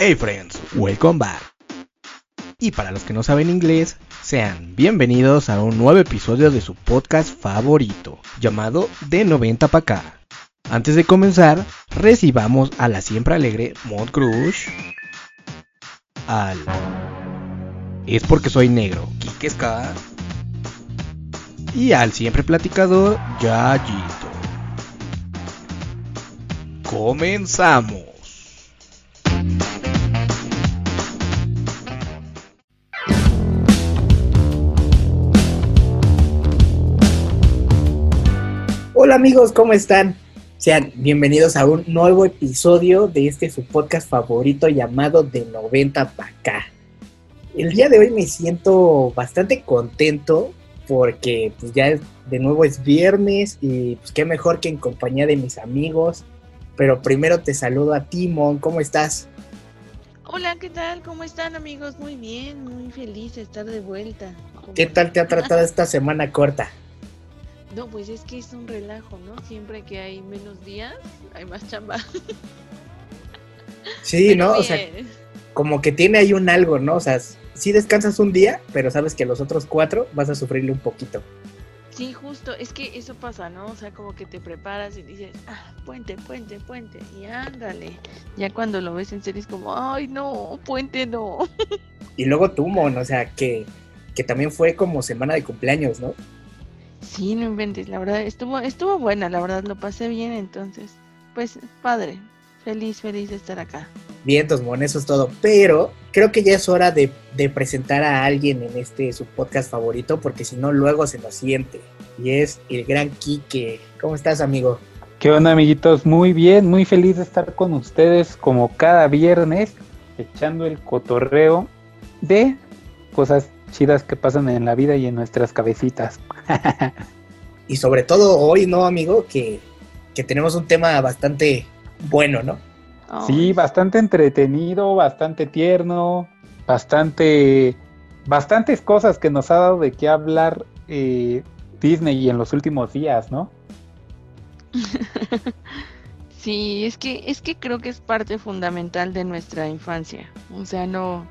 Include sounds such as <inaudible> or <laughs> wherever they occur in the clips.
Hey friends, welcome back. Y para los que no saben inglés, sean bienvenidos a un nuevo episodio de su podcast favorito, llamado De 90 pa' acá. Antes de comenzar, recibamos a la siempre alegre Mod Crush, al Es porque soy negro, Kike Ska, y al siempre platicador, Yayito. Comenzamos. Hola amigos, ¿cómo están? Sean bienvenidos a un nuevo episodio de este su podcast favorito llamado De 90 para acá. El día de hoy me siento bastante contento porque pues ya de nuevo es viernes y pues qué mejor que en compañía de mis amigos. Pero primero te saludo a Timon, ¿cómo estás? Hola, ¿qué tal? ¿Cómo están amigos? Muy bien, muy feliz de estar de vuelta. ¿Qué tal te ha tratado esta <laughs> semana corta? No, pues es que es un relajo, ¿no? Siempre que hay menos días, hay más chamba. Sí, <laughs> ¿no? O sea, como que tiene ahí un algo, ¿no? O sea, sí descansas un día, pero sabes que los otros cuatro vas a sufrirle un poquito. Sí, justo, es que eso pasa, ¿no? O sea, como que te preparas y dices, ah, puente, puente, puente, y ándale. Ya cuando lo ves en serio es como, ay, no, puente no. <laughs> Y luego tú, Mon, o sea, que, que también fue como semana de cumpleaños, ¿no? Sí, no inventes, la verdad, estuvo, estuvo buena, la verdad, lo pasé bien, entonces, pues, padre, feliz, feliz de estar acá. Bien, Tosmon, eso es todo. Pero creo que ya es hora de, de, presentar a alguien en este su podcast favorito, porque si no, luego se nos siente. Y es el gran Quique. ¿Cómo estás, amigo? ¿Qué onda, amiguitos? Muy bien, muy feliz de estar con ustedes como cada viernes, echando el cotorreo de cosas chidas que pasan en la vida y en nuestras cabecitas. <laughs> y sobre todo hoy, ¿no, amigo? Que, que tenemos un tema bastante bueno, ¿no? Sí, bastante entretenido, bastante tierno, bastante, bastantes cosas que nos ha dado de qué hablar eh, Disney en los últimos días, ¿no? <laughs> sí, es que, es que creo que es parte fundamental de nuestra infancia. O sea, no,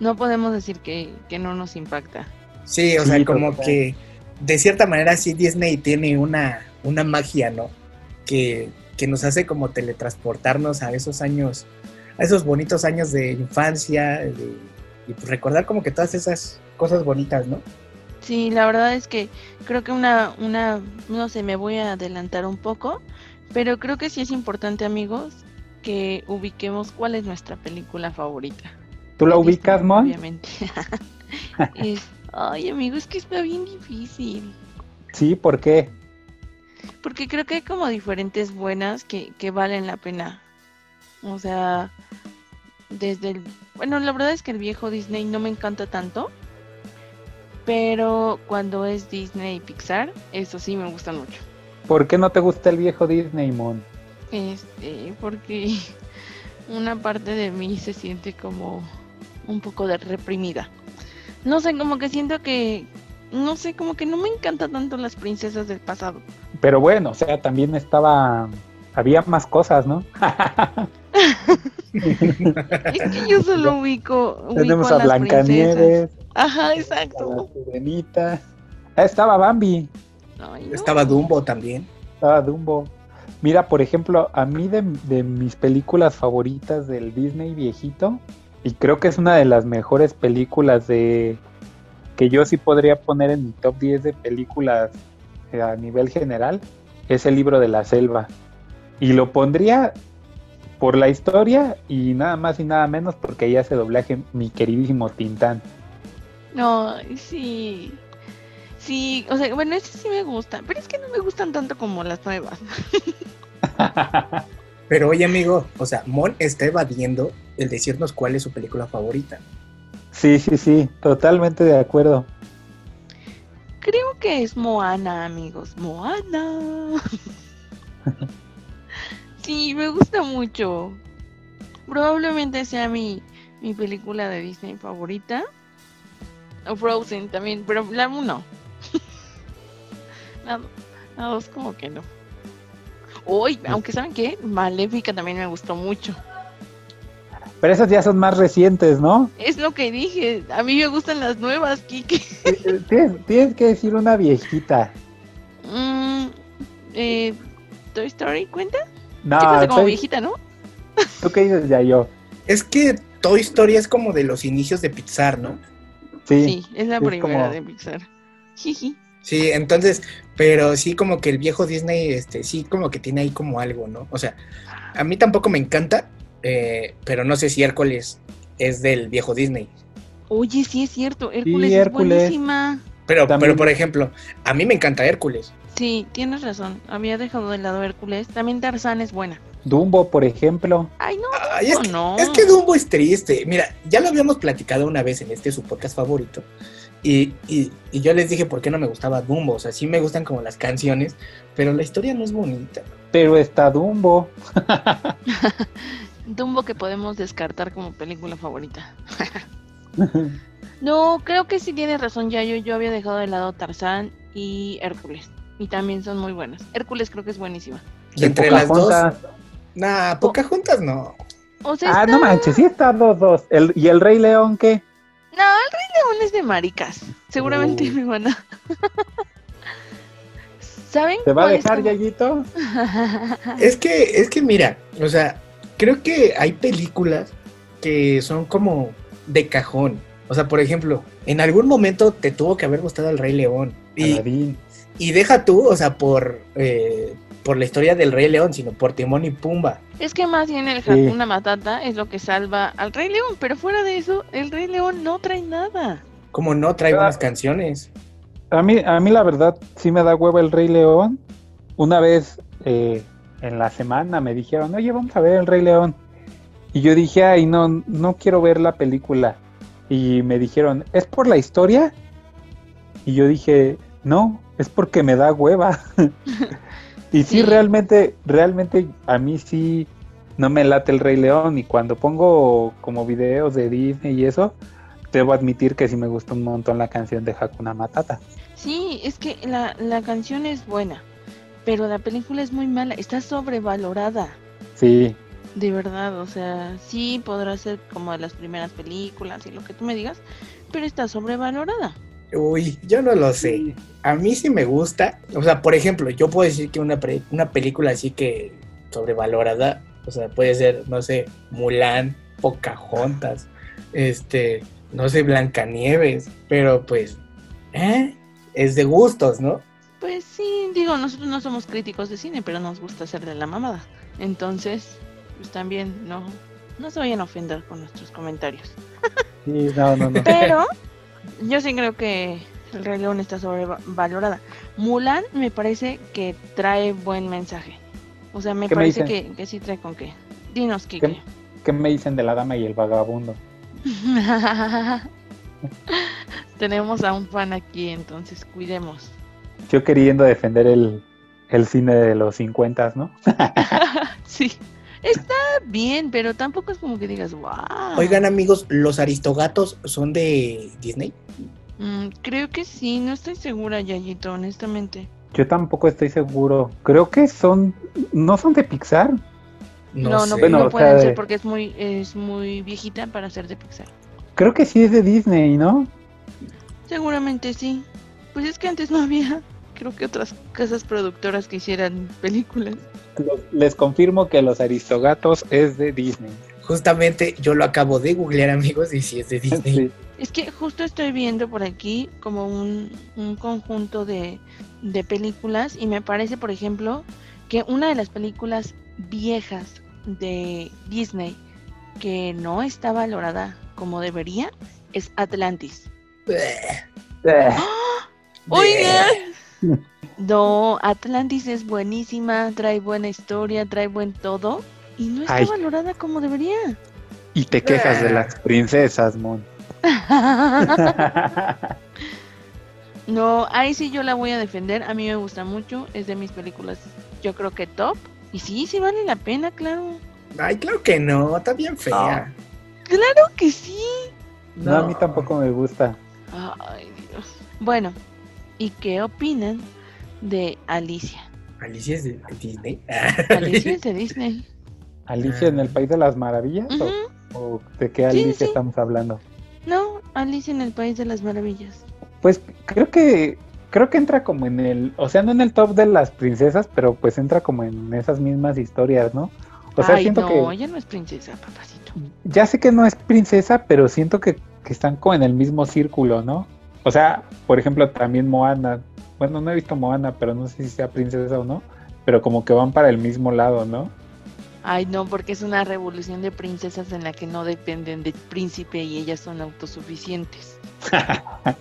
no podemos decir que, que no nos impacta. Sí, o sea, como que de cierta manera sí Disney tiene una, una magia, ¿no? Que, que nos hace como teletransportarnos a esos años, a esos bonitos años de infancia de, y pues recordar como que todas esas cosas bonitas, ¿no? Sí, la verdad es que creo que una, una, no sé, me voy a adelantar un poco, pero creo que sí es importante, amigos, que ubiquemos cuál es nuestra película favorita. ¿Tú la ubicas, Mon? Obviamente. <laughs> es, ay, amigo, es que está bien difícil. Sí, ¿por qué? Porque creo que hay como diferentes buenas que, que valen la pena. O sea, desde el... Bueno, la verdad es que el viejo Disney no me encanta tanto. Pero cuando es Disney y Pixar, eso sí me gusta mucho. ¿Por qué no te gusta el viejo Disney, Mon? Este, porque <laughs> una parte de mí se siente como un poco de reprimida. No sé, como que siento que, no sé, como que no me encanta tanto las princesas del pasado. Pero bueno, o sea, también estaba, había más cosas, ¿no? <laughs> es que yo solo <laughs> ubico, ubico Tenemos a, a Blancanieves. Ajá, exacto. A ah, estaba Bambi. Ay, no. Estaba Dumbo también. Estaba Dumbo. Mira, por ejemplo, a mí de, de, mis películas favoritas del Disney viejito, y creo que es una de las mejores películas de que yo sí podría poner en mi top 10 de películas eh, a nivel general, es el libro de la selva. Y lo pondría por la historia y nada más y nada menos porque ahí hace doblaje mi queridísimo Tintán. No, sí. Sí, o sea, bueno, ese sí me gusta, pero es que no me gustan tanto como las nuevas. <laughs> Pero oye, amigo, o sea, Mon está evadiendo el decirnos cuál es su película favorita. Sí, sí, sí, totalmente de acuerdo. Creo que es Moana, amigos. Moana. <laughs> sí, me gusta mucho. Probablemente sea mi, mi película de Disney favorita. O Frozen también, pero la 1. <laughs> la, la 2 como que no. Uy, aunque saben qué, Maléfica también me gustó mucho. Pero esas ya son más recientes, ¿no? Es lo que dije, a mí me gustan las nuevas, Kike. tienes, tienes que decir una viejita. Mm, eh, ¿Toy Story cuenta? No, Sí como Toy- viejita, ¿no? ¿tú qué dices ya yo? Es que Toy Story es como de los inicios de Pixar, ¿no? Sí, Sí, es la es primera como- de Pixar. Jiji. Sí, entonces, pero sí como que el viejo Disney, este, sí como que tiene ahí como algo, ¿no? O sea, a mí tampoco me encanta, eh, pero no sé si Hércules es del viejo Disney. Oye, sí es cierto, Hércules, Hércules. es buenísima. Pero, También- pero por ejemplo, a mí me encanta Hércules. Sí, tienes razón. Había dejado de lado Hércules. También Tarzán es buena. Dumbo, por ejemplo. Ay, no, Ay, es, que, no. es que Dumbo es triste. Mira, ya lo habíamos platicado una vez en este su podcast favorito. Y, y- y yo les dije por qué no me gustaba Dumbo. O sea, sí me gustan como las canciones, pero la historia no es bonita. Pero está Dumbo. <laughs> Dumbo que podemos descartar como película favorita. <laughs> No, creo que sí tienes razón, ya yo, yo había dejado de lado Tarzán y Hércules. Y también son muy buenas. Hércules creo que es buenísima. Y entre las dos, nah, Pocahontas no. O sea, Ah, está- no manches, sí está dos, dos. El, ¿Y el Rey León qué? No, el Rey León es de maricas. Seguramente Uy. me van a. <laughs> ¿Saben? ¿Te va a dejar, Yayito? <laughs> Es que, es que mira, o sea, creo que hay películas que son como de cajón. O sea, por ejemplo, en algún momento te tuvo que haber gustado el Rey León. Y, y deja tú, o sea, por, eh, por la historia del Rey León, sino por Timón y Pumba. Es que más bien el Sí. Hakuna Matata es lo que salva al Rey León, pero fuera de eso, el Rey León no trae nada. Como no trae Ah. buenas canciones. A mí, a mí la verdad sí me da hueva el Rey León. Una vez eh, en la semana me dijeron, oye, vamos a ver el Rey León. Y yo dije, ay, no, no quiero ver la película. Y me dijeron, ¿es por la historia? Y yo dije, no, es porque me da hueva. <laughs> y sí, Sí. realmente, realmente a mí sí no me late el Rey León. Y cuando pongo como videos de Disney y eso, debo admitir que sí me gusta un montón la canción de Hakuna Matata. Sí, es que la, la canción es buena, pero la película es muy mala, está sobrevalorada. Sí, De verdad, o sea, sí podrá ser como de las primeras películas y lo que tú me digas, pero está sobrevalorada. Uy, yo no lo sé. A mí sí me gusta. O sea, por ejemplo, yo puedo decir que una, pre- una película así que sobrevalorada, o sea, puede ser, no sé, Mulan, Pocahontas, este, no sé, Blancanieves, pero pues, ¿eh? Es de gustos, ¿no? Pues sí, digo, nosotros no somos críticos de cine, pero nos gusta hacer de la mamada. Entonces, pues también no, no se vayan a ofender con nuestros comentarios. sí, no, no, no. Pero yo sí creo que el Rey León está sobrevalorada. Mulan me parece que trae buen mensaje. O sea, me ¿Qué me parece que, que sí trae con qué. Dinos, Kike. ¿Qué me dicen de la dama y el vagabundo? <laughs> Tenemos a un fan aquí, entonces cuidemos. Yo queriendo defender el, el cine de los 50, ¿no? <laughs> sí, está bien, pero tampoco es como que digas, wow. Oigan, amigos, ¿los aristogatos son de Disney? Mm, creo que sí, no estoy segura, Yayito, honestamente. Yo tampoco estoy seguro. Creo que son, no son de Pixar. No, No, no, sé. Bueno, no o pueden sea, ser porque es muy, es muy viejita para ser de Pixar. Creo que sí es de Disney, ¿no? Seguramente sí. Pues es que antes no había, creo que otras casas productoras que hicieran películas. Les confirmo que Los Aristogatos es de Disney. Justamente yo lo acabo de googlear, amigos, y si es de <laughs> Disney. Sí. Es que justo estoy viendo por aquí como un, un conjunto de, de películas y me parece, por ejemplo, que una de las películas viejas de Disney que no está valorada como debería es Atlantis. Eh, Oigan, <laughs> no, Atlantis es buenísima, trae buena historia, trae buen todo y no está Ay. valorada como debería. Y te quejas de las princesas, Mon. <laughs> No, ahí sí yo la voy a defender. A mí me gusta mucho. Es de mis películas, yo creo que top. Y sí, sí vale la pena, claro. Ay, claro que no, está bien fea. Claro que sí. no, a mí tampoco me gusta. Ay, Dios. Bueno, ¿y qué opinan de Alicia? Alicia es de Disney. Alicia es <laughs> de Disney. ¿Alicia en el País de las Maravillas? O, o de qué Alicia sí. estamos hablando? No, Alicia en el País de las Maravillas. Pues creo que creo que entra como en el, o sea, no en el top de las princesas, pero pues entra como en esas mismas historias, ¿no? O sea, Ay, siento no, que ella no es princesa, papacito. ya sé que no es princesa, pero siento que, que están como en el mismo círculo, ¿no? O sea, por ejemplo, también Moana. Bueno, no he visto Moana, pero no sé si sea princesa o no. Pero como que van para el mismo lado, ¿no? Ay, no, porque es una revolución de princesas en la que no dependen del príncipe y ellas son autosuficientes. <laughs>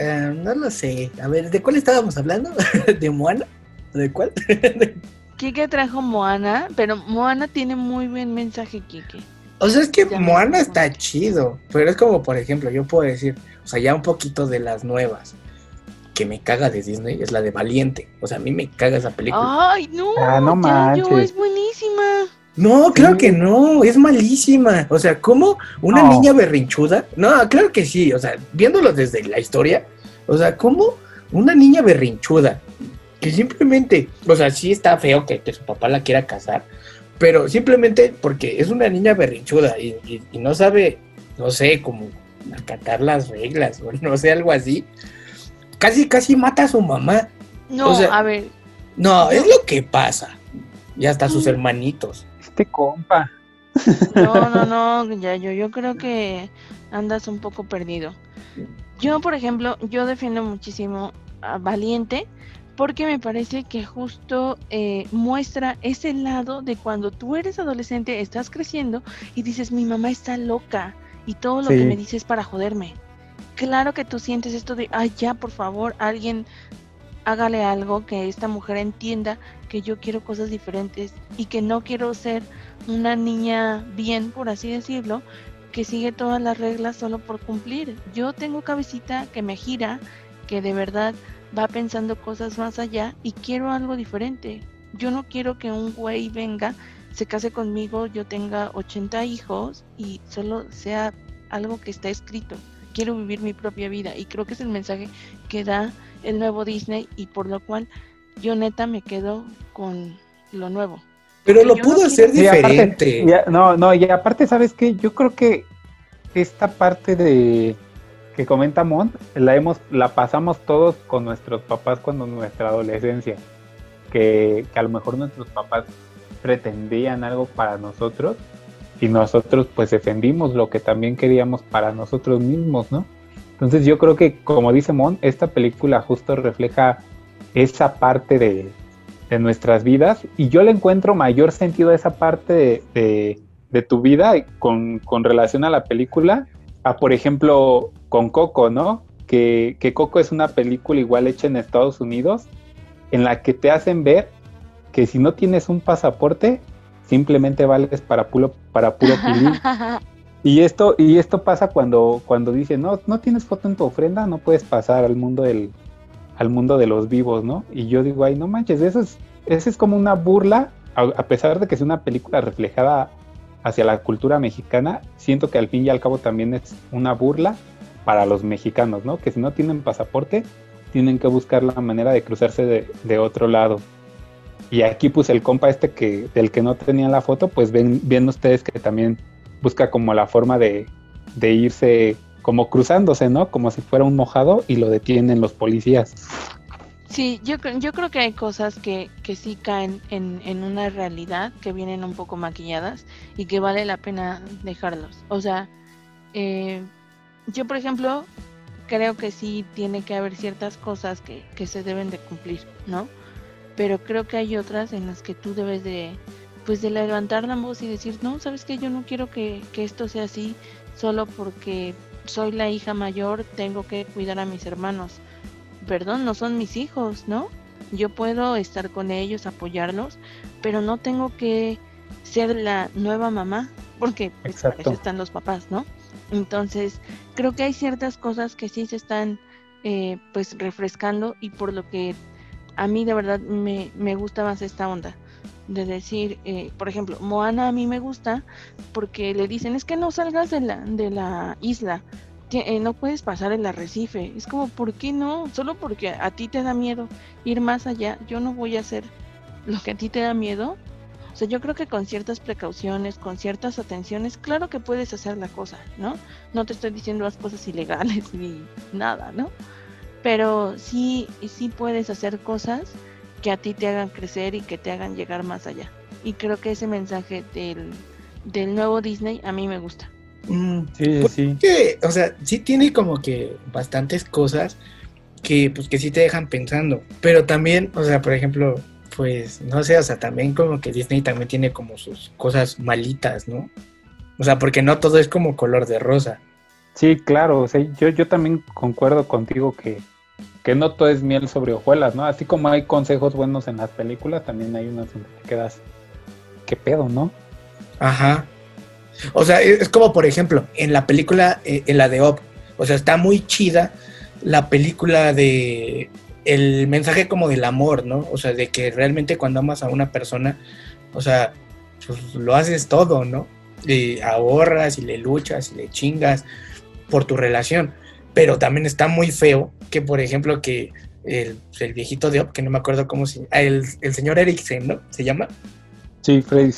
Eh, no lo sé. A ver, ¿de cuál estábamos hablando? <laughs> ¿De Moana? ¿De cuál? <laughs> Kike trajo Moana, pero Moana tiene muy buen mensaje, Kike. O sea, es que Ya Moana está chido. Pero es como, por ejemplo, yo puedo decir, o sea, ya un poquito de las nuevas. Que me caga de Disney es la de Valiente. O sea, a mí me caga esa película. Ay, no, Ah, no manches. es buenísima. No, claro que no, es malísima. O sea, ¿cómo una No. niña berrinchuda? No, claro que sí, o sea, viéndolo desde la historia, o sea, ¿cómo una niña berrinchuda que simplemente, o sea, sí está feo que, que su papá la quiera casar, pero simplemente porque es una niña berrinchuda y, y- y no sabe, no sé, como acatar las reglas o <laughs> no sé, algo así, casi, casi mata a su mamá. No, O sea- a ver, No, es lo que pasa. Y hasta sus Mm. hermanitos. Este compa. no, <laughs> no, no, Yayo, yo creo que andas un poco perdido. Yo, por ejemplo, yo defiendo muchísimo a Valiente porque me parece que justo eh, muestra ese lado de cuando tú eres adolescente, estás creciendo y dices, mi mamá está loca y todo lo que me dice es para joderme. Claro que tú sientes esto de, ay, ya, por favor, alguien hágale algo que esta mujer entienda que yo quiero cosas diferentes y que no quiero ser una niña bien, por así decirlo, que sigue todas las reglas solo por cumplir. Yo tengo cabecita que me gira, que de verdad va pensando cosas más allá y quiero algo diferente. Yo no quiero que un güey venga, se case conmigo, yo tenga 80 hijos y solo sea algo que está escrito. Quiero vivir mi propia vida y creo que es el mensaje que da el nuevo Disney y por lo cual yo neta me quedo con lo nuevo. Pero lo Yo no pudo hacer quiero- Y aparte- diferente. y a- no, no, y aparte, ¿sabes qué? Yo creo que esta parte de que comenta Mon, la hemos, la pasamos todos con nuestros papás cuando nuestra adolescencia. Que, que a lo mejor nuestros papás pretendían algo para nosotros y nosotros pues defendimos lo que también queríamos para nosotros mismos, ¿no? Entonces yo creo que, como dice Mon, esta película justo refleja esa parte de, de nuestras vidas y yo le encuentro mayor sentido a esa parte de, de- de tu vida con, con relación a la película, a por ejemplo con Coco, ¿no? Que, que Coco es una película igual hecha en Estados Unidos en la que te hacen ver que si no tienes un pasaporte simplemente vales para puro, para puro pilín. <laughs> Y esto, y esto pasa cuando, cuando dicen, no, no tienes foto en tu ofrenda, no puedes pasar al mundo del, al mundo de los vivos, ¿no? Y yo digo, ay, no manches, eso es, eso es como una burla, a, a pesar de que es una película reflejada hacia la cultura mexicana, siento que al fin y al cabo también es una burla para los mexicanos, ¿no? Que si no tienen pasaporte, tienen que buscar la manera de cruzarse de, otro lado. Y aquí pues el compa este que del que no tenía la foto, pues ven, ven ustedes que también busca como la forma de, irse como cruzándose, ¿no? Como si fuera un mojado y lo detienen los policías. Sí, yo, yo creo que hay cosas que, que sí caen en, en una realidad, que vienen un poco maquilladas y que vale la pena dejarlos. O sea, eh, yo por ejemplo creo que sí tiene que haber ciertas cosas que, que se deben de cumplir, ¿no? Pero creo que hay otras en las que tú debes de, pues de levantar la voz y decir, no, sabes que yo no quiero que, que esto sea así solo porque soy la hija mayor, tengo que cuidar a mis hermanos perdón, no son mis hijos, ¿no? Yo puedo estar con ellos, apoyarlos, pero no tengo que ser la nueva mamá, porque pues, para Exacto. eso están los papás, ¿no? Entonces, creo que hay ciertas cosas que sí se están eh, pues refrescando y por lo que a mí de verdad me, me gusta más esta onda de decir, eh, por ejemplo, Moana a mí me gusta porque le dicen es que no salgas de la, de la isla, eh, no puedes pasar el arrecife. Es como, ¿por qué no? Solo porque a ti te da miedo ir más allá, yo no voy a hacer lo que a ti te da miedo. O sea, yo creo que con ciertas precauciones, con ciertas atenciones, claro que puedes hacer la cosa, ¿no? No te estoy diciendo las cosas ilegales <laughs> ni nada, ¿no? Pero sí, sí puedes hacer cosas que a ti te hagan crecer y que te hagan llegar más allá. Y creo que ese mensaje del, del nuevo Disney a mí me gusta. Mm, Sí, pues, sí. que, o sea, sí tiene como que bastantes cosas que pues que sí te dejan pensando, pero también, o sea, por ejemplo, pues no sé, o sea, también como que Disney también tiene como sus cosas malitas, ¿no? O sea, porque no todo es como color de rosa. Sí, claro, o sea, yo, yo también concuerdo contigo que, que no todo es miel sobre hojuelas, ¿no? Así como hay consejos buenos en las películas, también hay unos donde te quedas, ¿qué pedo, no? Ajá. O sea, es es como por ejemplo, en la película, eh, en la de Op, o sea, está muy chida la película de el mensaje como del amor, ¿no? O sea, de que realmente cuando amas a una persona, o sea, pues lo haces todo, ¿no? Y ahorras y le luchas y le chingas por tu relación. Pero también está muy feo que, por ejemplo, que el, el viejito de Op, que no me acuerdo cómo se el, el señor Eriksen, ¿no? Se llama Sí, Freddy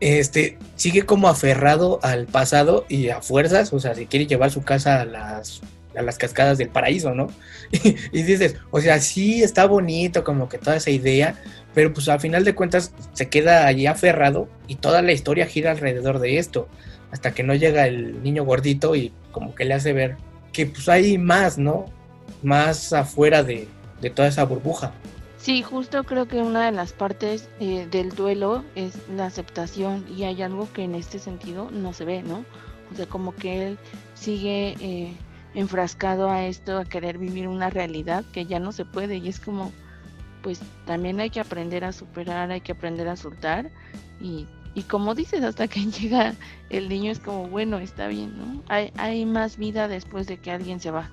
este, sigue como aferrado al pasado y a fuerzas, o sea, se quiere llevar su casa a las, a las cascadas del paraíso, ¿no? <laughs> Y, dices, o sea, sí está bonito como que toda esa idea, pero pues al final de cuentas se queda allí aferrado y toda la historia gira alrededor de esto, hasta que no llega el niño gordito y como que le hace ver que pues hay más, ¿no? Más afuera de, de toda esa burbuja. Sí, justo creo que una de las partes eh, del duelo es la aceptación y hay algo que en este sentido no se ve, ¿no? O sea, como que él sigue eh, enfrascado a esto, a querer vivir una realidad que ya no se puede y es como, pues también hay que aprender a superar, hay que aprender a soltar y, y como dices, hasta que <laughs> llega el niño es como, bueno, está bien, ¿no? Hay, hay más vida después de que alguien se va.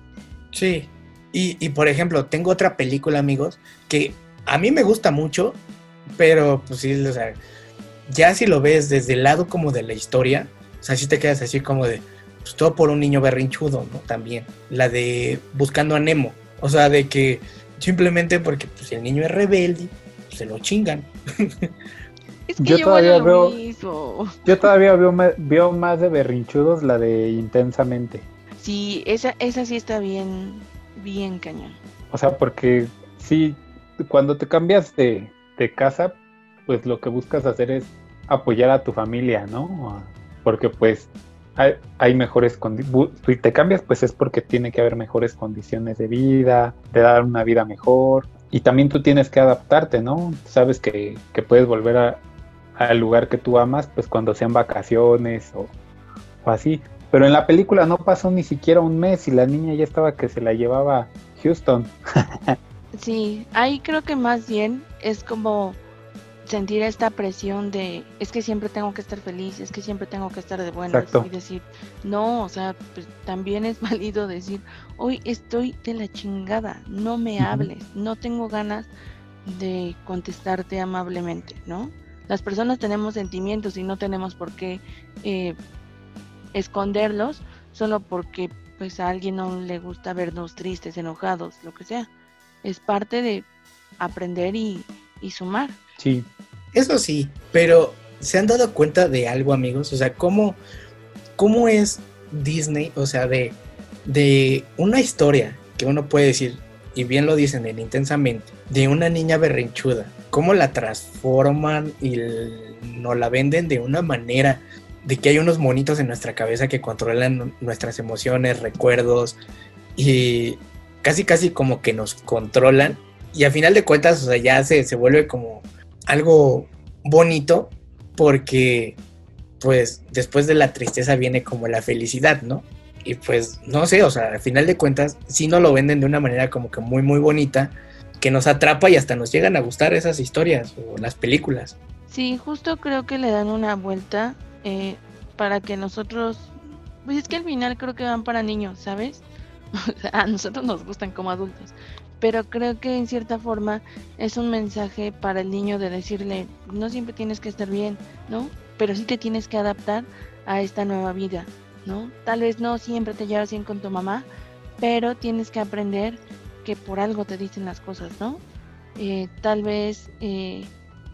Sí. Y, y, por ejemplo, tengo otra película, amigos, que a mí me gusta mucho, pero pues sí, o sea, ya si lo ves desde el lado como de la historia, o sea, si te quedas así como de, pues todo por un niño berrinchudo, ¿no? También. La de Buscando a Nemo. O sea, de que simplemente porque pues, el niño es rebelde, pues, se lo chingan. <laughs> Es que Yo yo, todavía lo veo- mismo. <laughs> Yo todavía veo, veo más de berrinchudos la de intensamente. Sí, esa, esa sí está bien, bien cañón. O sea, porque sí, cuando te cambias de, de casa, pues lo que buscas hacer es apoyar a tu familia, ¿no? Porque pues hay, hay mejores condiciones. Si te cambias, pues es porque tiene que haber mejores condiciones de vida, de dar una vida mejor. Y también tú tienes que adaptarte, ¿no? Sabes que, que puedes volver al lugar que tú amas, pues cuando sean vacaciones o, o así. Pero en la película no pasó ni siquiera un mes y la niña ya estaba que se la llevaba Houston. <laughs> Sí, ahí creo que más bien es como sentir esta presión de es que siempre tengo que estar feliz, es que siempre tengo que estar de buenas Exacto. y decir, no, o sea, pues también es <laughs> válido decir, hoy estoy de la chingada, no me hables, no tengo ganas de contestarte amablemente, ¿no? Las personas tenemos sentimientos y no tenemos por qué eh, esconderlos solo porque pues a alguien no le gusta vernos tristes, enojados, lo que sea. Es parte de aprender y, y sumar. Sí, Eso sí, pero ¿se han dado cuenta de algo, amigos? O sea, ¿cómo, cómo es Disney? O sea, de, de una historia que uno puede decir, y bien lo dicen en intensamente, de una niña berrinchuda, cómo la transforman y nos la venden de una manera de que hay unos monitos en nuestra cabeza que controlan nuestras emociones, recuerdos y casi casi como que nos controlan y a final de cuentas, o sea, ya se, se vuelve como algo bonito porque pues después de la tristeza viene como la felicidad, ¿no? Y pues no sé, o sea, al final de cuentas sí nos lo venden de una manera como que muy muy bonita que nos atrapa y hasta nos llegan a gustar esas historias o las películas. Sí, justo creo que le dan una vuelta eh, para que nosotros, pues es que al final creo que van para niños, ¿sabes? <laughs> O sea, a nosotros nos gustan como adultos, pero creo que en cierta forma es un mensaje para el niño de decirle, no siempre tienes que estar bien, ¿no? Pero sí te tienes que adaptar a esta nueva vida. ¿no? Tal vez no siempre te llevas bien con tu mamá, pero tienes que aprender que por algo te dicen las cosas, ¿no? Eh, tal vez eh,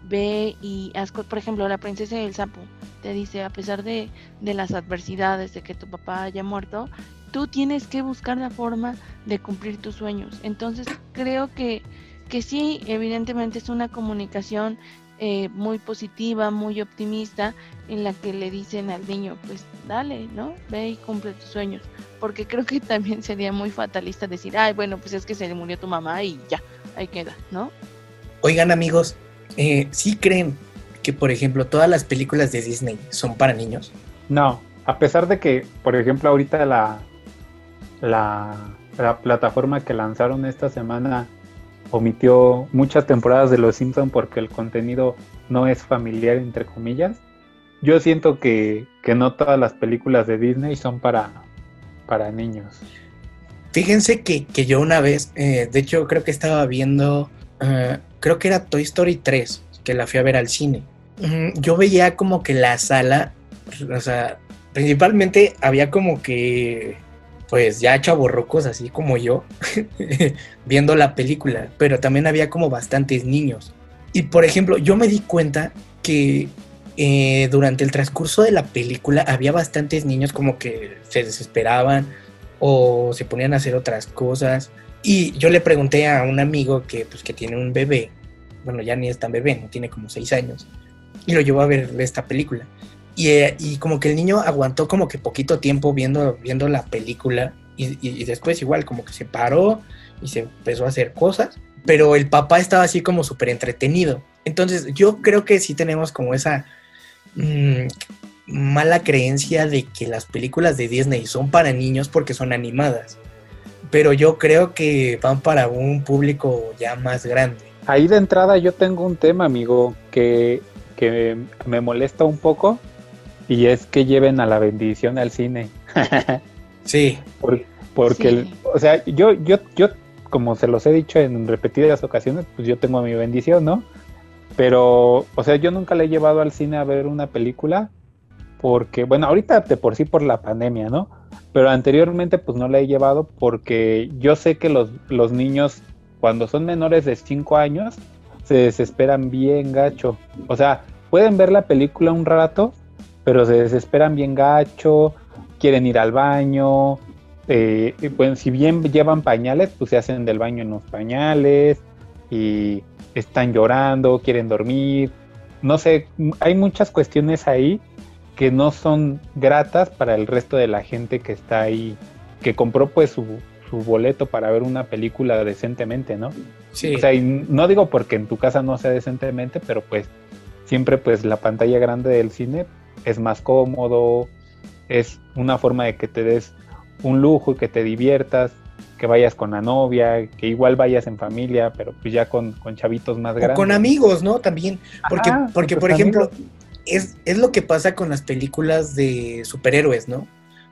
ve y haz, por ejemplo, la princesa del sapo te dice, a pesar de, de las adversidades de que tu papá haya muerto, tú tienes que buscar la forma de cumplir tus sueños. Entonces creo que, que sí, evidentemente es una comunicación eh, muy positiva, muy optimista, en la que le dicen al niño, pues dale, ¿no? Ve y cumple tus sueños. Porque creo que también sería muy fatalista decir, ay, bueno, pues es que se le murió tu mamá y ya, ahí queda, ¿no? Oigan amigos, eh, ¿sí creen que, por ejemplo, todas las películas de Disney son para niños? No, a pesar de que, por ejemplo, ahorita la, la, la plataforma que lanzaron esta semana omitió muchas temporadas de Los Simpson porque el contenido no es familiar, entre comillas. Yo siento que, que no todas las películas de Disney son para, para niños. Fíjense que, que yo una vez, eh, de hecho creo que estaba viendo, uh, creo que era Toy Story 3, que la fui a ver al cine. Yo veía como que la sala, o sea, principalmente había como que pues ya chaborrocos así como yo <laughs> viendo la película, pero también había como bastantes niños. Y por ejemplo, yo me di cuenta que eh, durante el transcurso de la película había bastantes niños como que se desesperaban o se ponían a hacer otras cosas. Y yo le pregunté a un amigo que, pues, que tiene un bebé, bueno, ya ni es tan bebé, no tiene como seis años, y lo llevó a ver esta película. Y, y, como que el niño aguantó como que poquito tiempo viendo, viendo la película y, después igual como que se paró y se empezó a hacer cosas, pero el papá estaba así como súper entretenido. Entonces yo creo que sí tenemos como esa mmm, mala creencia de que las películas de Disney son para niños porque son animadas, pero yo creo que van para un público ya más grande. Ahí de entrada yo tengo un tema, amigo, que, que me molesta un poco y es que lleven a la bendición al cine. <laughs> sí. Por, porque, sí. El, o sea, yo, yo, yo, como se los he dicho en repetidas ocasiones, pues yo tengo mi bendición, ¿no? Pero, o sea, yo nunca le he llevado al cine a ver una película porque, bueno, ahorita de por sí por la pandemia, ¿no? Pero anteriormente pues no la he llevado porque yo sé que los, los niños cuando son menores de 5 años se desesperan bien gacho. O sea, pueden ver la película un rato, pero se desesperan bien gacho, quieren ir al baño, eh, pues, si bien llevan pañales, pues se hacen del baño en los pañales y están llorando, quieren dormir, no sé, hay muchas cuestiones ahí que no son gratas para el resto de la gente que está ahí, que compró pues su, su boleto para ver una película decentemente, ¿no? Sí. O sea, y no digo porque en tu casa no sea decentemente, pero pues siempre pues la pantalla grande del cine es más cómodo, es una forma de que te des un lujo y que te diviertas, que vayas con la novia, que igual vayas en familia, pero pues ya con, con chavitos más grandes. O con amigos, ¿no? También. Porque, Ajá, porque por ejemplo, es, es, lo que pasa con las películas de superhéroes, ¿no?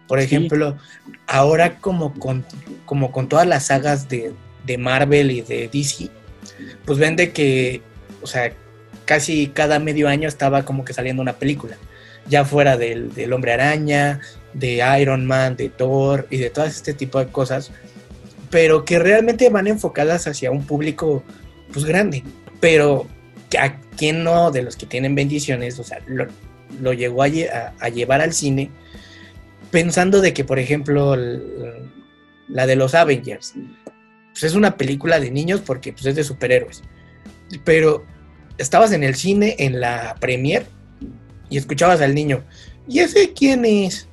Por ejemplo, sí. ahora como con, como con todas las sagas de, de Marvel y de DC, pues ven de que, o sea, casi cada medio año estaba como que saliendo una película ya fuera del, del, hombre araña, de Iron Man, de Thor y de todo este tipo de cosas, pero que realmente van enfocadas hacia un público pues grande, pero a quien no de los que tienen bendiciones, o sea, lo, lo llegó a, a, a, llevar al cine pensando de que, por ejemplo, la de los Avengers, pues es una película de niños porque pues, es de superhéroes, pero estabas en el cine, en la premier, y escuchabas al niño, ¿y ese quién es?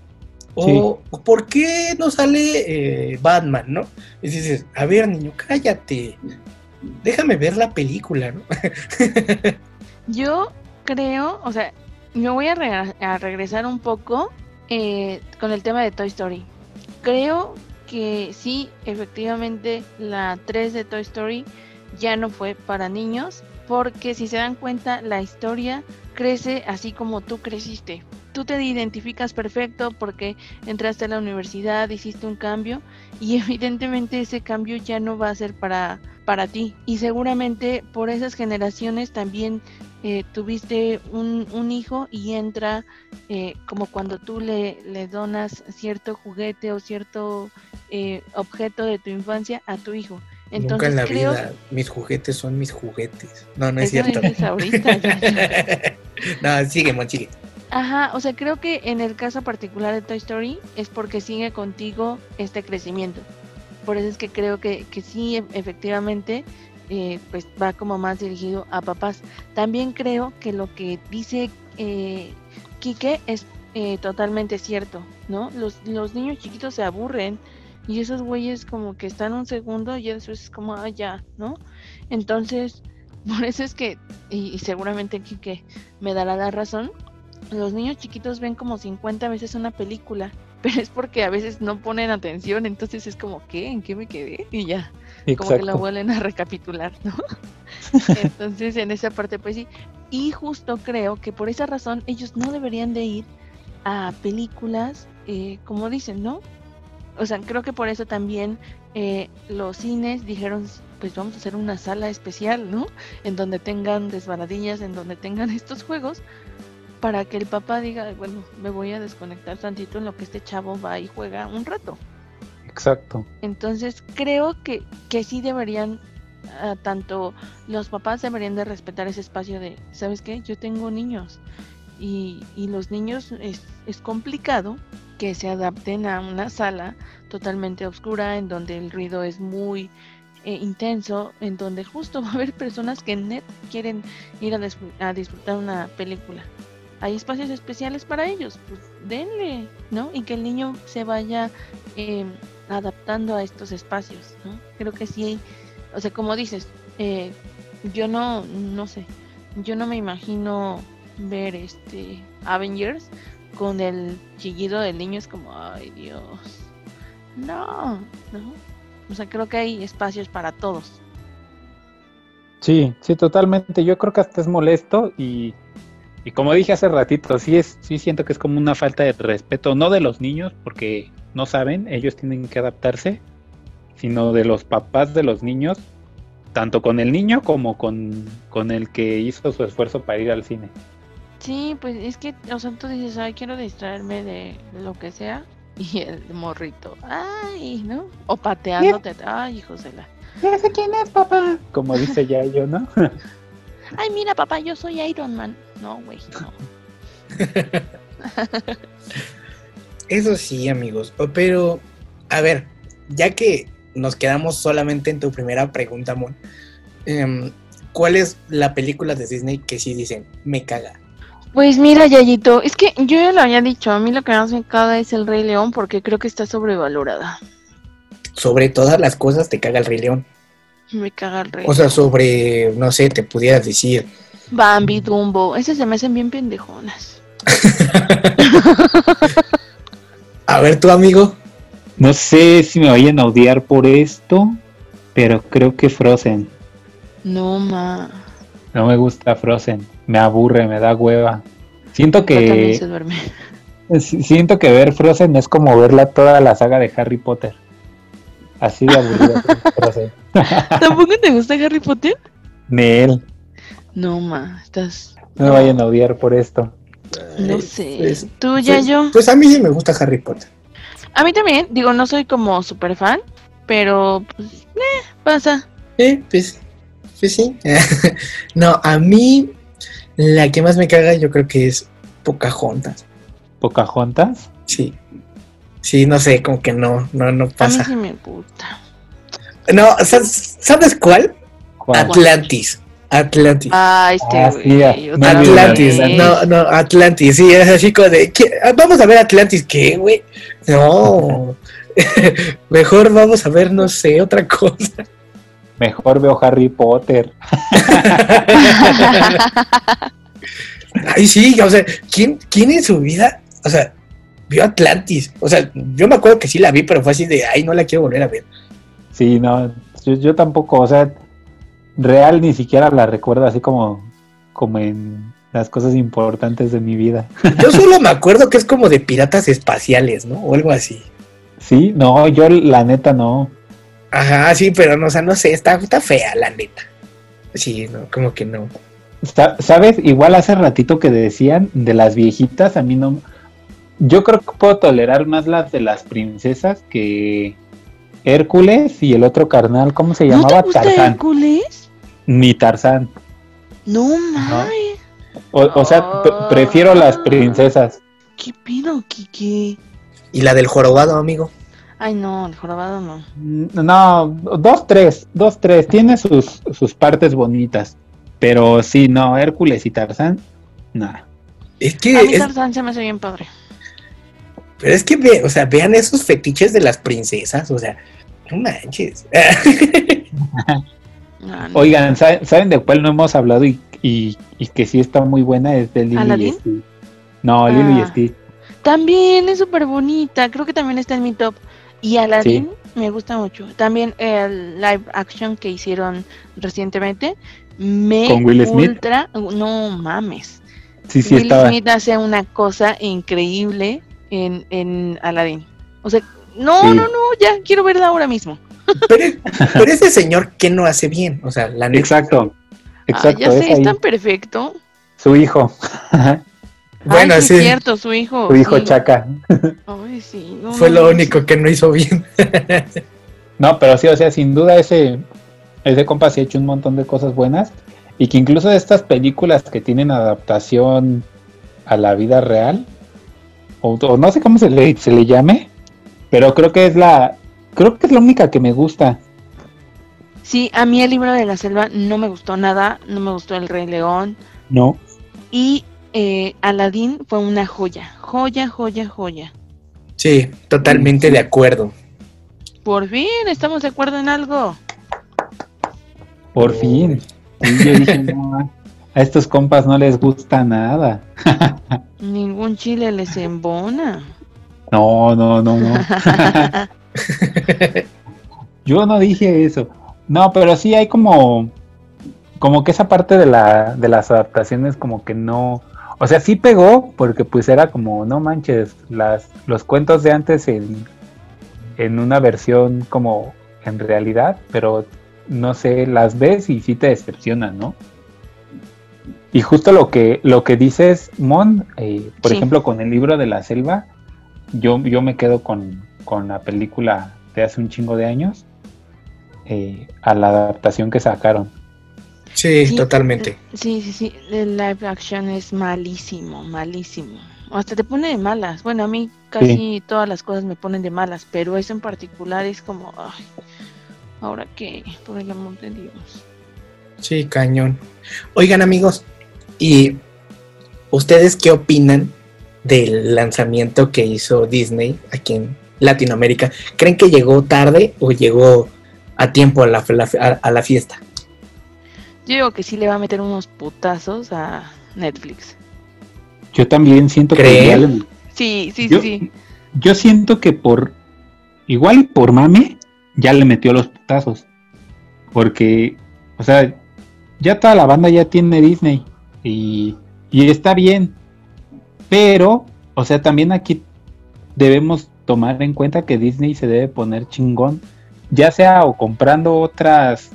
O, sí. ¿por qué no sale eh, Batman, no? Y dices, a ver, niño, cállate, déjame ver la película, ¿no? <laughs> Yo creo, o sea, me voy a, re a regresar un poco eh, con el tema de Toy Story. Creo que sí, efectivamente, la 3 de Toy Story ya no fue para niños, porque si se dan cuenta, la historia crece así como tú creciste. Tú te identificas perfecto porque entraste a la universidad, hiciste un cambio y <laughs> evidentemente ese cambio ya no va a ser para, para ti. Y seguramente por esas generaciones también eh, tuviste un, un, hijo y entra eh, como cuando tú le, le, donas cierto juguete o cierto eh, objeto de tu infancia a tu hijo. Entonces, Nunca en la creo... vida mis juguetes son mis juguetes. No, no es Eso cierto. ahorita, ya, <laughs> no, sigue, Mon, sigue. Ajá, o sea, creo que en el caso particular de Toy Story es porque sigue contigo este crecimiento. Por eso es que creo que, que sí, e- efectivamente, eh, pues va como más dirigido a papás. También creo que lo que dice eh, Quique es eh, totalmente cierto, ¿no? Los, los niños chiquitos se aburren y esos güeyes como que están un segundo y después es como, ah, ya, ¿no? Entonces, <laughs> por eso es que, y, y seguramente Quique me dará la razón, los niños chiquitos ven como 50 veces una película, <laughs> pero es porque a veces no ponen atención, entonces es como, ¿qué? ¿En qué me quedé? Y ya, como que la vuelven a recapitular, ¿no? <laughs> entonces en esa parte pues sí, y justo creo que por esa razón ellos no deberían de ir a películas, eh, como dicen, ¿no? O sea, creo que por eso también eh, los cines dijeron, pues vamos a hacer una sala especial, ¿no? En donde tengan desbaradillas, en donde tengan <laughs> estos juegos, para que el papá diga, bueno, me voy a desconectar tantito en lo que este chavo va y juega un rato. Exacto. Entonces creo que, que sí deberían, ah, tanto los papás deberían de respetar ese espacio de, ¿sabes qué? Yo tengo niños y, y los niños es, es complicado que se adapten a una sala totalmente oscura en donde el ruido es muy eh, intenso, en donde justo <laughs> va a haber personas que net quieren ir a, a disfrutar una película. Hay espacios especiales para ellos, pues denle, ¿no? Y que el niño se vaya eh, adaptando a estos espacios, ¿no? Creo que sí, o sea, como dices, eh, yo no, no sé, yo no me imagino ver este Avengers con el chillido del niño, es como, ay Dios, no, ¿no? O sea, creo que hay espacios para todos. Sí, sí, totalmente. Yo creo que hasta es molesto y, y como dije hace ratito, sí es, sí siento que es como una falta de respeto, no de los niños, porque no saben, ellos tienen que adaptarse, sino de los papás de los niños, tanto con el niño como con, con el que hizo su esfuerzo para ir al cine. Sí, pues es que, o sea, tú dices, ay, quiero distraerme de lo que sea, <laughs> y el morrito, ay, ¿no? O pateándote, ay, hijos de la... Ya sé quién es, papá. Como dice ya yo, ¿no? <laughs> Ay, mira, papá, yo soy Iron Man. No, güey, no. <laughs> Eso sí, amigos. Pero, a ver, ya que nos quedamos solamente en tu primera pregunta, Mon, em, ¿cuál es la película de Disney que sí dicen, me caga? Pues mira, Yayito, es que yo ya lo había dicho, a mí lo que más me caga es el Rey León porque creo que está sobrevalorada. Sobre todas las cosas te caga el Rey León. Me caga el Rey O sea, sobre, no sé, te pudieras decir. Bambi, Dumbo, esas se me hacen bien pendejonas. <laughs> A ver, tu amigo. No sé si me vayan a odiar por esto, pero creo que Frozen. No, ma. No me gusta Frozen. Me aburre, me da hueva. Siento que siento que ver Frozen es como verla toda la saga de Harry Potter. Así de aburrida es Frozen. <laughs> ¿Tampoco te gusta Harry Potter? Nel, No, ma, estás... no me vayan a odiar por esto. No Ay, sé. pues- Tú, pues- Yayo. Pues a mí sí me gusta Harry Potter. A mí también, digo, no soy como super fan, pero pues, eh, pasa. Eh, pues, pues sí. <laughs> no, a mí la que más me caga yo creo que es Pocahontas. ¿Pocahontas? Sí. Sí, no sé, como que no, no, no A mí pasa. sí me gusta. No, sa- ¿sabes cuál? ¿Cuál? Atlantis. Atlantis. Ah, este Ah, güey. vez. Atlantis, no, no, Atlantis, sí, es así como de, ¿qué? Ah, vamos a ver Atlantis, ¿qué, güey? No, <laughs> mejor vamos a ver, no sé, otra cosa. Mejor veo Harry Potter. <laughs> Ay, sí, o sea, ¿quién, ¿quién en su vida, o sea, vio Atlantis? O sea, yo me acuerdo que sí la vi, pero fue así de, ay, no la quiero volver a ver. Sí, no, yo, yo tampoco, o sea, real ni siquiera la recuerdo así como, como en las cosas importantes de mi vida. <laughs> Yo solo me acuerdo que es como de piratas espaciales, ¿no? O algo así. Sí, no, yo la neta no. Ajá, sí, pero no, o sea, no sé, está, está fea, la neta. Sí, no, como que no. Sa- ¿Sabes? Igual hace ratito que decían de las viejitas, a mí no. Yo creo que puedo tolerar más las de las princesas que Hércules y el otro carnal, ¿cómo se ¿No te llamaba? gusta Tarzán. Hércules? Ni Tarzán. No mames. O, o sea, prefiero las princesas. ¿Qué pido, Kike? Y la del jorobado, amigo. Ay, no, el jorobado no. No, dos, tres, dos, tres. Tiene sus, sus partes bonitas. Pero sí, no, Hércules y Tarzán, nada. Es que, A mí es- Tarzán se me hace bien padre. pero es que, ve, o sea, vean esos fetiches de las princesas, o sea, no manches. <laughs> Ah, no. Oigan, ¿saben, de cuál no hemos hablado y, y, y que sí está muy buena? Es de Lilo y ¿Aladdin? Stitch. No, Lilo y Ah. Stitch. También es súper bonita. Creo que también está en mi top. Y Aladdin me gusta mucho. También el live action que hicieron recientemente. Me ¿Con Will Smith? ultra. No mames. Sí, sí Will estaba. Smith hace una cosa increíble en, en Aladdin. O sea, no, Sí. no, no, ya quiero verla ahora mismo. pero, pero ese señor, ¿qué no hace bien? O sea, la neta. Exacto. Ah, Exacto, ya es sé, es tan perfecto. Su hijo. <laughs> Bueno, Ay, sí, sí. es cierto, su hijo. Su hijo sí. Chaca. Ay, sí. no, Fue no, lo no, único sí. que no hizo bien. <laughs> No, pero sí, o sea, sin duda ese, ese compa sí ha hecho un montón de cosas buenas. Y que incluso de estas películas que tienen adaptación a la vida real, o, o no sé cómo se le, se le llame, pero creo que es la, creo que es la única que me gusta. Sí, a mí el libro de la selva no me gustó nada, no me gustó el Rey León No, y eh, Aladdin fue una joya, joya, joya, joya. Sí, totalmente de acuerdo. Por fin estamos de acuerdo en algo. por fin. Y yo dije, <laughs> no, a estos compas no les gusta nada. <laughs> Ningún chile les embona. No, no, no, no. <laughs> Yo no dije eso. No, pero sí hay como, como que esa parte de la, de las adaptaciones como que no, o sea, sí pegó porque pues era como, no manches, las, los cuentos de antes en, en una versión como en realidad, pero no sé, las ves y sí te decepcionan, ¿no? Y justo lo que, lo que dices, Mon, eh, por Sí. ejemplo, con el libro de la selva, yo, yo me quedo con, con la película de hace un chingo de años, eh, a la adaptación que sacaron. Sí, Sí. totalmente. Sí, sí, sí, el live action es malísimo, malísimo. Hasta te pone de malas. Bueno, a mí casi todas las cosas me ponen de malas, pero eso en particular es como, ay, ahora qué, por el amor de Dios. Sí, cañón. Oigan, amigos, ¿y ustedes qué opinan del lanzamiento que hizo Disney aquí en Latinoamérica? ¿Creen que llegó tarde o llegó a tiempo a la, la- a- a la fiesta? Yo digo que sí le va a meter unos putazos a Netflix. Yo también siento que ya le- Sí, sí, Yo- sí, sí. yo siento que por igual y por mame ya le metió los putazos. Porque, o sea, ya toda la banda ya tiene Disney y, y está bien. Pero, o sea, también aquí debemos tomar en cuenta que Disney se debe poner chingón, ya sea o comprando otras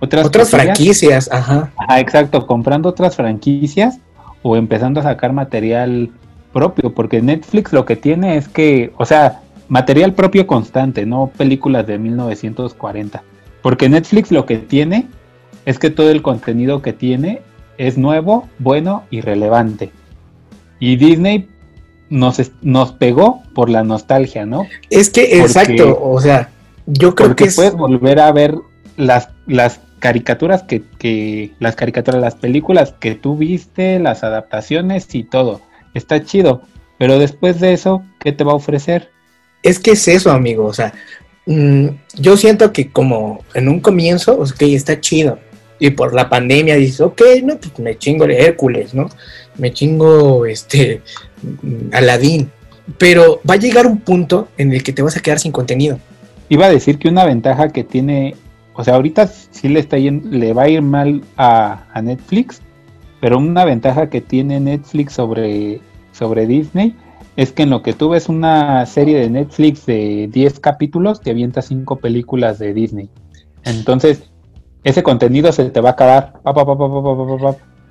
otras, Otras franquicias, ajá. Ajá, exacto, comprando otras franquicias o empezando a sacar material propio, porque Netflix lo que tiene es que, o sea, material propio constante, no películas de 1940. Porque Netflix lo que tiene es que todo el contenido que tiene es nuevo, bueno y relevante. Y Disney nos, nos pegó por la nostalgia, ¿no? Es que, Porque- exacto, o sea, yo creo Porque que es... puedes volver a ver las, las caricaturas que, que, las caricaturas, las películas que tú viste, las adaptaciones y todo. Está chido. Pero después de eso, ¿qué te va a ofrecer? Es que es eso, amigo. O sea, mm, yo siento que como en un comienzo, ok, está chido. Y por la pandemia dices, ok, no, pues me chingo de Hércules, ¿no? Me chingo este mm, Aladín. Pero va a llegar un punto en el que te vas a quedar sin contenido. Iba a decir que una ventaja que tiene, O sea, ahorita sí le, está le va a ir mal a, Netflix, pero una ventaja que tiene Netflix sobre, sobre Disney es que en lo que tú ves una serie de Netflix de 10 capítulos, te avienta 5 películas de Disney. Entonces, ese contenido se te va a acabar.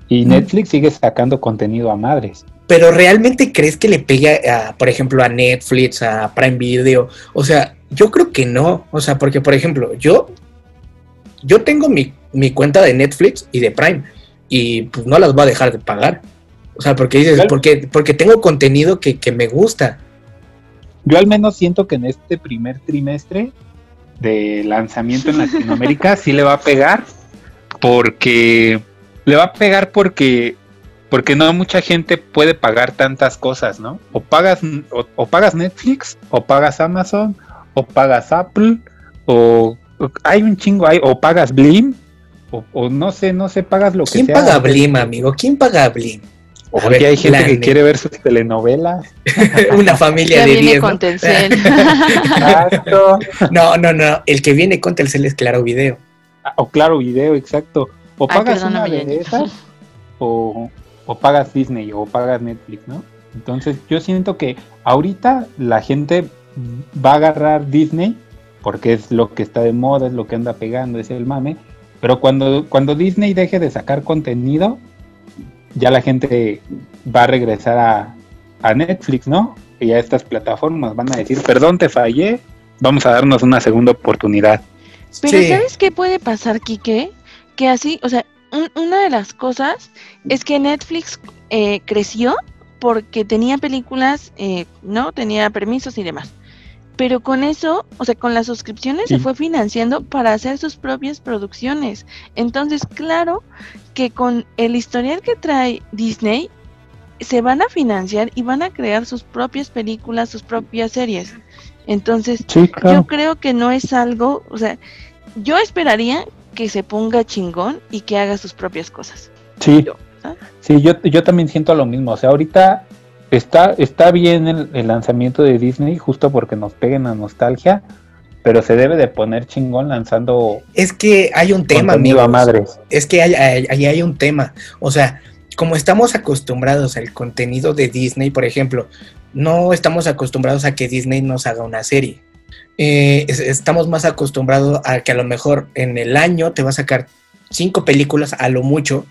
y Netflix sigue sacando contenido a madres. Pero realmente crees que le pega, a, por ejemplo, a Netflix, a Prime Video? O sea, yo creo que no. O sea, porque, por ejemplo, yo, yo tengo mi, cuenta de Netflix y de Prime y pues no las voy a dejar de pagar. O sea, porque dices, porque, porque tengo contenido que, que me gusta. Yo al menos siento que en este primer trimestre de lanzamiento en <laughs> Latinoamérica sí le va a pegar porque le va a pegar porque porque no mucha gente puede pagar tantas cosas, ¿no? O pagas o, pagas Netflix o pagas Amazon o pagas Apple o, hay un chingo hay o pagas Blim o, no sé, no sé, pagas lo que sea. ¿Quién paga Blim, amigo? ¿Quién paga Blim? Oye, hay gente que quiere ver sus telenovelas. <laughs> Una familia de viene con Telcel. <laughs> no, no, no. El que viene con Telcel es Claro Video. Ah, o Claro Video, exacto. O pagas una de esas, o, pagas Disney, o pagas Netflix, ¿no? Entonces yo siento que ahorita la gente va a agarrar Disney porque es lo que está de moda, es lo que anda pegando, es el mame. Pero cuando, cuando Disney deje de sacar contenido, ya la gente va a regresar a, Netflix, ¿no? Y ya estas plataformas van a decir, perdón, te fallé, vamos a darnos una segunda oportunidad. Pero ¿sabes qué puede pasar, Quique? Que así, o sea, una de las cosas es que Netflix eh, creció porque tenía películas, eh, ¿no? Tenía permisos y demás. Pero con eso, o sea, con las suscripciones se fue financiando para hacer sus propias producciones. Entonces, claro que con el historial que trae Disney, se van a financiar y van a crear sus propias películas, sus propias series. Entonces, yo creo que no es algo, o sea, yo esperaría que se ponga chingón y que haga sus propias cosas. Sí. Sí, yo, yo también siento lo mismo. O sea, ahorita está, está bien el, lanzamiento de Disney, justo porque nos peguen la nostalgia, pero se debe de poner chingón lanzando. Es que hay un tema, amigo. Es que ahí hay, hay, un tema. O sea, como estamos acostumbrados al contenido de Disney, por ejemplo, no estamos acostumbrados a que Disney nos haga una serie. Eh, estamos más acostumbrados a que a lo mejor en el año te va a sacar cinco películas a lo mucho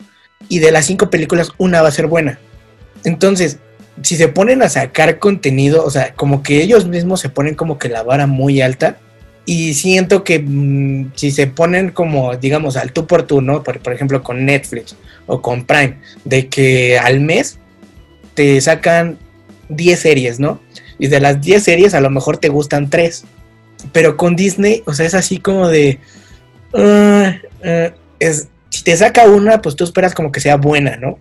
y de las cinco películas una va a ser buena. Entonces, si se ponen a sacar contenido, o sea, como que ellos mismos se ponen como que la vara muy alta. Y siento que mm, si se ponen como, digamos, al tú por tú, ¿no? Por, por ejemplo, con Netflix o con Prime, de que al mes te sacan 10 series, ¿no? Y de las 10 series a lo mejor te gustan 3. Pero con Disney, o sea, es así como de... Ah, ah, es, si te saca una, pues tú esperas como que sea buena, ¿no?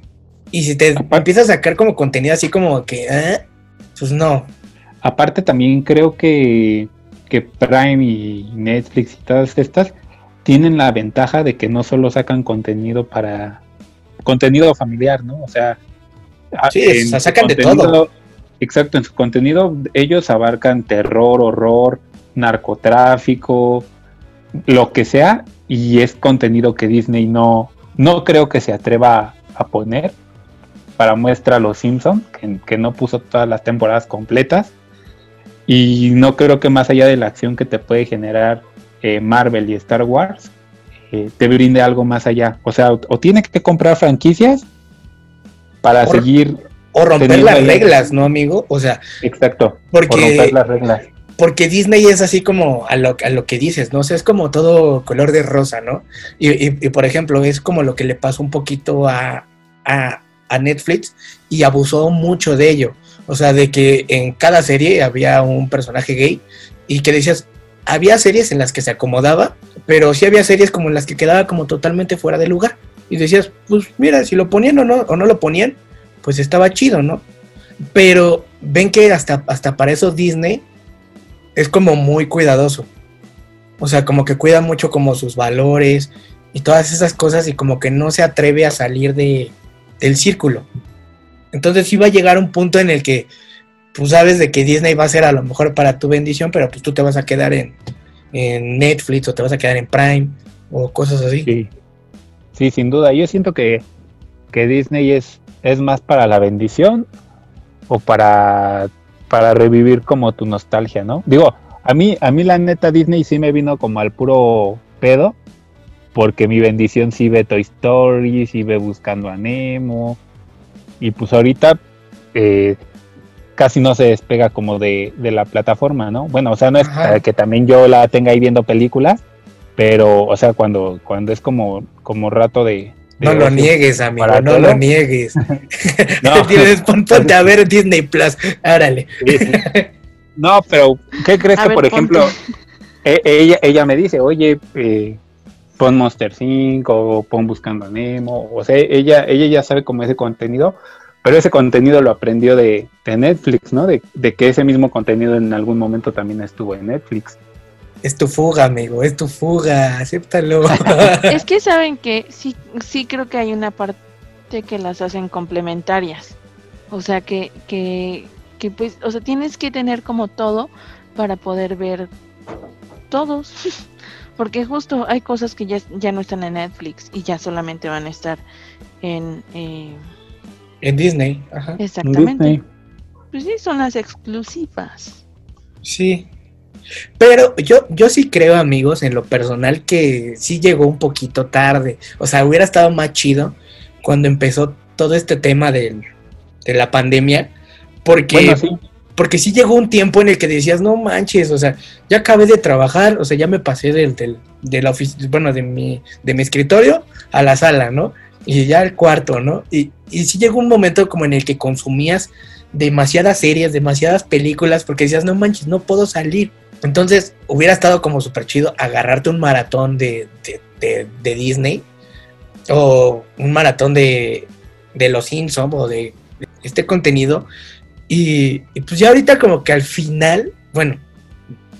Y si te empiezas a sacar como contenido así como que, ¿eh? pues no. Aparte también creo que, que Prime y Netflix y todas estas tienen la ventaja de que no solo sacan contenido para contenido familiar, ¿no? O sea, sí, sacan de todo. Exacto, en su contenido ellos abarcan terror, horror, narcotráfico, lo que sea, y es contenido que Disney no, no creo que se atreva a poner para muestra Los Simpsons, que, no puso todas las temporadas completas. Y no creo que más allá de la acción que te puede generar eh, Marvel y Star Wars, eh, te brinde algo más allá. O sea, o, tiene que comprar franquicias para seguir. O romper las reglas, ¿no, amigo? O sea. Exacto. Porque, romper las reglas. Porque Disney es así como a lo, a lo que dices, ¿no? O sea, es como todo color de rosa, ¿no? Y, por ejemplo, es como lo que le pasó un poquito a, a Netflix y abusó mucho de ello. O sea, de que en cada serie había un personaje gay y que decías, había series en las que se acomodaba, pero sí había series como en las que quedaba como totalmente fuera de lugar. Y decías, pues mira, si lo ponían o no, o no lo ponían, pues estaba chido, ¿no? Pero ven que hasta, hasta para eso Disney es como muy cuidadoso. O sea, como que cuida mucho como sus valores y todas esas cosas y como que no se atreve a salir de, del círculo. Entonces sí va a llegar un punto en el que pues sabes de que Disney va a ser a lo mejor para tu bendición, pero pues tú te vas a quedar en, Netflix o te vas a quedar en Prime o cosas así. Sí. Sí, sin duda. Yo siento que, que Disney es, es más para la bendición o para, para revivir como tu nostalgia, ¿no? Digo, a mí, a mí la neta Disney sí me vino como al puro pedo, porque mi bendición sí ve Toy Story, sí ve Buscando a Nemo, y pues ahorita eh, casi no se despega como de, de, la plataforma, ¿no? Bueno, o sea, no es Ajá. que también yo la tenga ahí viendo películas, pero, o sea, cuando, cuando es como, como rato de... de no lo niegues, amigo, no todo. lo niegues. <laughs> <laughs> no. Tienes ponte a ver Disney Plus, árale. Sí, sí. No, pero ¿qué crees a que, ver, por ejemplo, e ella, ella me dice, oye, eh, pon Monster 5 o pon Buscando a Nemo, o sea, ella, ella ya sabe cómo ese contenido, pero ese contenido lo aprendió de, de Netflix, ¿no? De, de, que ese mismo contenido en algún momento también estuvo en Netflix. Es tu fuga, amigo, es tu fuga, acéptalo. <laughs> es que <laughs> saben que sí, sí creo que hay una parte que las hacen complementarias. O sea, que, que, que pues, o sea, tienes que tener como todo para poder ver todos. <laughs> Porque justo hay cosas que ya, ya no están en Netflix y ya solamente van a estar en... Eh... En Disney, ajá. Exactamente. Disney. Pues sí, son las exclusivas. Sí. Pero yo, yo sí creo, amigos, en lo personal, que sí llegó un poquito tarde. O sea, hubiera estado más chido cuando empezó todo este tema del, de la pandemia. Porque, bueno, sí. Porque sí llegó un tiempo en el que decías, no manches, o sea, ya acabé de trabajar, o sea, ya me pasé del, del, de la bueno, de mi, de mi escritorio a la sala, ¿no? Y ya al cuarto, ¿no? Y, y sí llegó un momento como en el que consumías demasiadas series, demasiadas películas, porque decías, no manches, no puedo salir. Entonces, hubiera estado como súper chido agarrarte un maratón de, de, de, de, Disney o un maratón de, de Los Simpsons o de este contenido y, y, pues ya ahorita como que al final, bueno,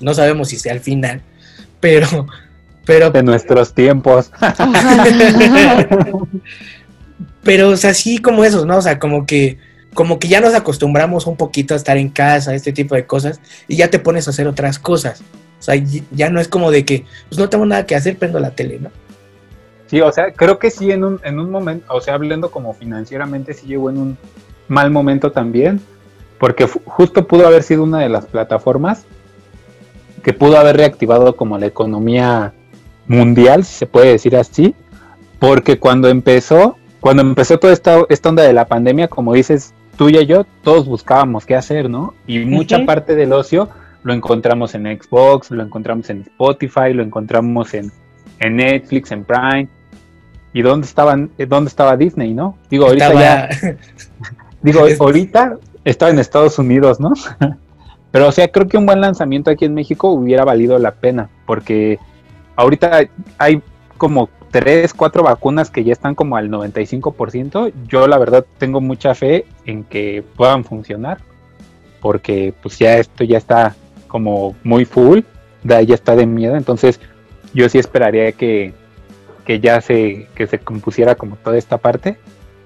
no sabemos si sea al final, pero... pero de nuestros tiempos. <laughs> pero, o sea, sí como esos, ¿no? O sea, como que, como que ya nos acostumbramos un poquito a estar en casa, este tipo de cosas, y ya te pones a hacer otras cosas. O sea, ya no es como de que, pues no tengo nada que hacer, prendo la tele, ¿no? Sí, o sea, creo que sí en un, en un momento, o sea, hablando como financieramente, sí llegó en un mal momento también, porque justo pudo haber sido una de las plataformas que pudo haber reactivado como la economía mundial, si se puede decir así, porque cuando empezó, cuando empezó toda esta, esta onda de la pandemia, como dices tú y yo, todos buscábamos qué hacer, ¿no? Y mucha uh -huh. parte del ocio lo encontramos en Xbox, lo encontramos en Spotify, lo encontramos en, en Netflix, en Prime. ¿Y dónde estaban, dónde estaba Disney, no? Digo, ahorita estaba... ya. <laughs> digo, ahorita estaba en Estados Unidos, ¿no? <laughs> Pero, o sea, creo que un buen lanzamiento aquí en México hubiera valido la pena, porque ahorita hay como tres, cuatro vacunas que ya están como al 95%. Yo, la verdad, tengo mucha fe en que puedan funcionar, porque, pues, ya esto ya está como muy full, ya está de miedo. Entonces, yo sí esperaría que, que ya se, que se compusiera como toda esta parte.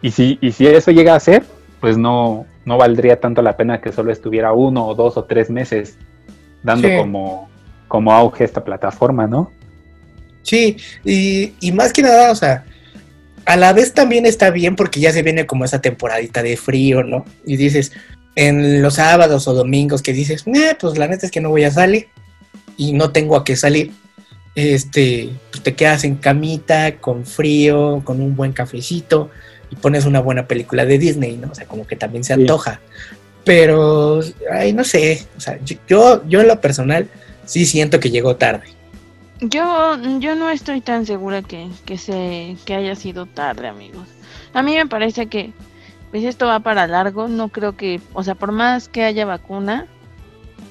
Y si, y si eso llega a ser, pues no, no valdría tanto la pena que solo estuviera uno o dos o tres meses dando sí. como, como auge esta plataforma, ¿no? Sí, y, y, más que nada, o sea, a la vez también está bien porque ya se viene como esa temporadita de frío, ¿no? Y dices, en los sábados o domingos que dices, eh, pues la neta es que no voy a salir y no tengo a qué salir. Este, pues te quedas en camita, con frío, con un buen cafecito, y pones una buena película de Disney, ¿no? O sea, como que también se antoja. Sí. Pero, ay, no sé, o sea, yo, yo en lo personal sí siento que llegó tarde. Yo, yo no estoy tan segura que, que, se, que haya sido tarde, amigos. A mí me parece que pues esto va para largo, no creo que, o sea, por más que haya vacuna,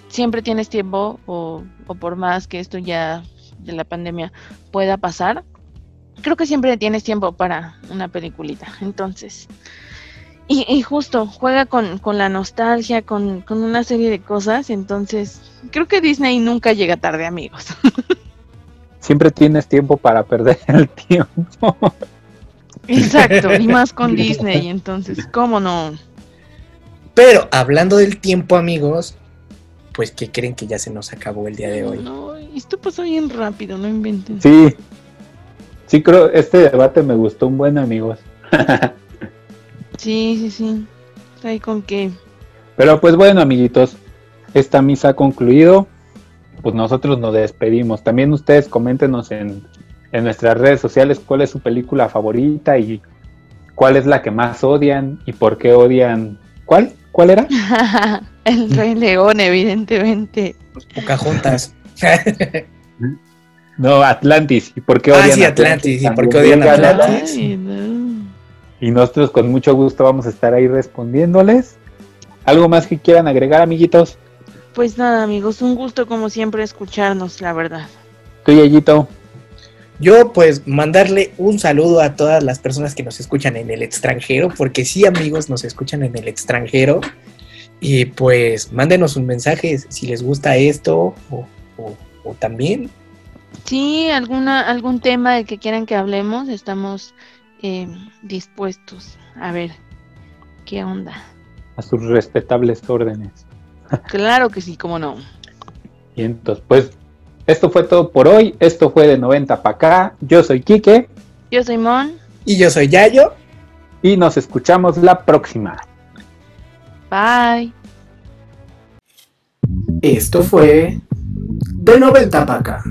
siempre tienes tiempo o, o por más que esto ya de la pandemia pueda pasar, creo que siempre tienes tiempo para una peliculita. Entonces, y, y justo juega con, con la nostalgia, con, con, una serie de cosas. Entonces, creo que Disney nunca llega tarde, amigos. <laughs> Siempre tienes tiempo para perder el tiempo. Exacto, y más con <laughs> Disney. Entonces, ¿cómo no? Pero hablando del tiempo, amigos, pues que creen que ya se nos acabó el día de hoy. No, esto pasó bien rápido, no inventen. Sí, Sí, creo, este debate me gustó un buen, amigos. <laughs> Sí, sí, sí. Ahí con qué. Pero pues bueno, amiguitos, esta misa ha concluido. Pues nosotros nos despedimos. También ustedes coméntenos en, en nuestras redes sociales cuál es su película favorita y cuál es la que más odian y por qué odian. ¿Cuál? ¿Cuál era? <laughs> El Rey León, evidentemente. Los Pocahontas. <laughs> No, Atlantis. ¿Y por qué Ah, odian sí, Atlantis, ¿y por qué odian. Atlantis? Ay, no. Y nosotros con mucho gusto vamos a estar ahí respondiéndoles. ¿Algo más que quieran agregar, amiguitos? Pues nada, amigos, un gusto como siempre escucharnos, la verdad. Tú, Yayito. Yo, pues, mandarle un saludo a todas las personas que nos escuchan en el extranjero, porque sí, amigos, nos escuchan en el extranjero. Y pues, mándenos un mensaje si les gusta esto o, o- o también. Sí, alguna, algún tema de que quieran que hablemos, estamos eh, dispuestos a ver qué onda. A sus respetables órdenes. Claro que sí, cómo no. Y entonces, pues, esto fue todo por hoy. Esto fue de 90 para acá. Yo soy Quique Yo soy Mon. Y yo soy Yayo. y nos escuchamos la próxima. Bye. Esto fue de 90 para acá.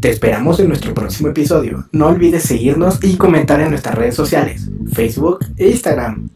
Te esperamos en nuestro próximo episodio. No olvides seguirnos y comentar en nuestras redes sociales, Facebook e Instagram.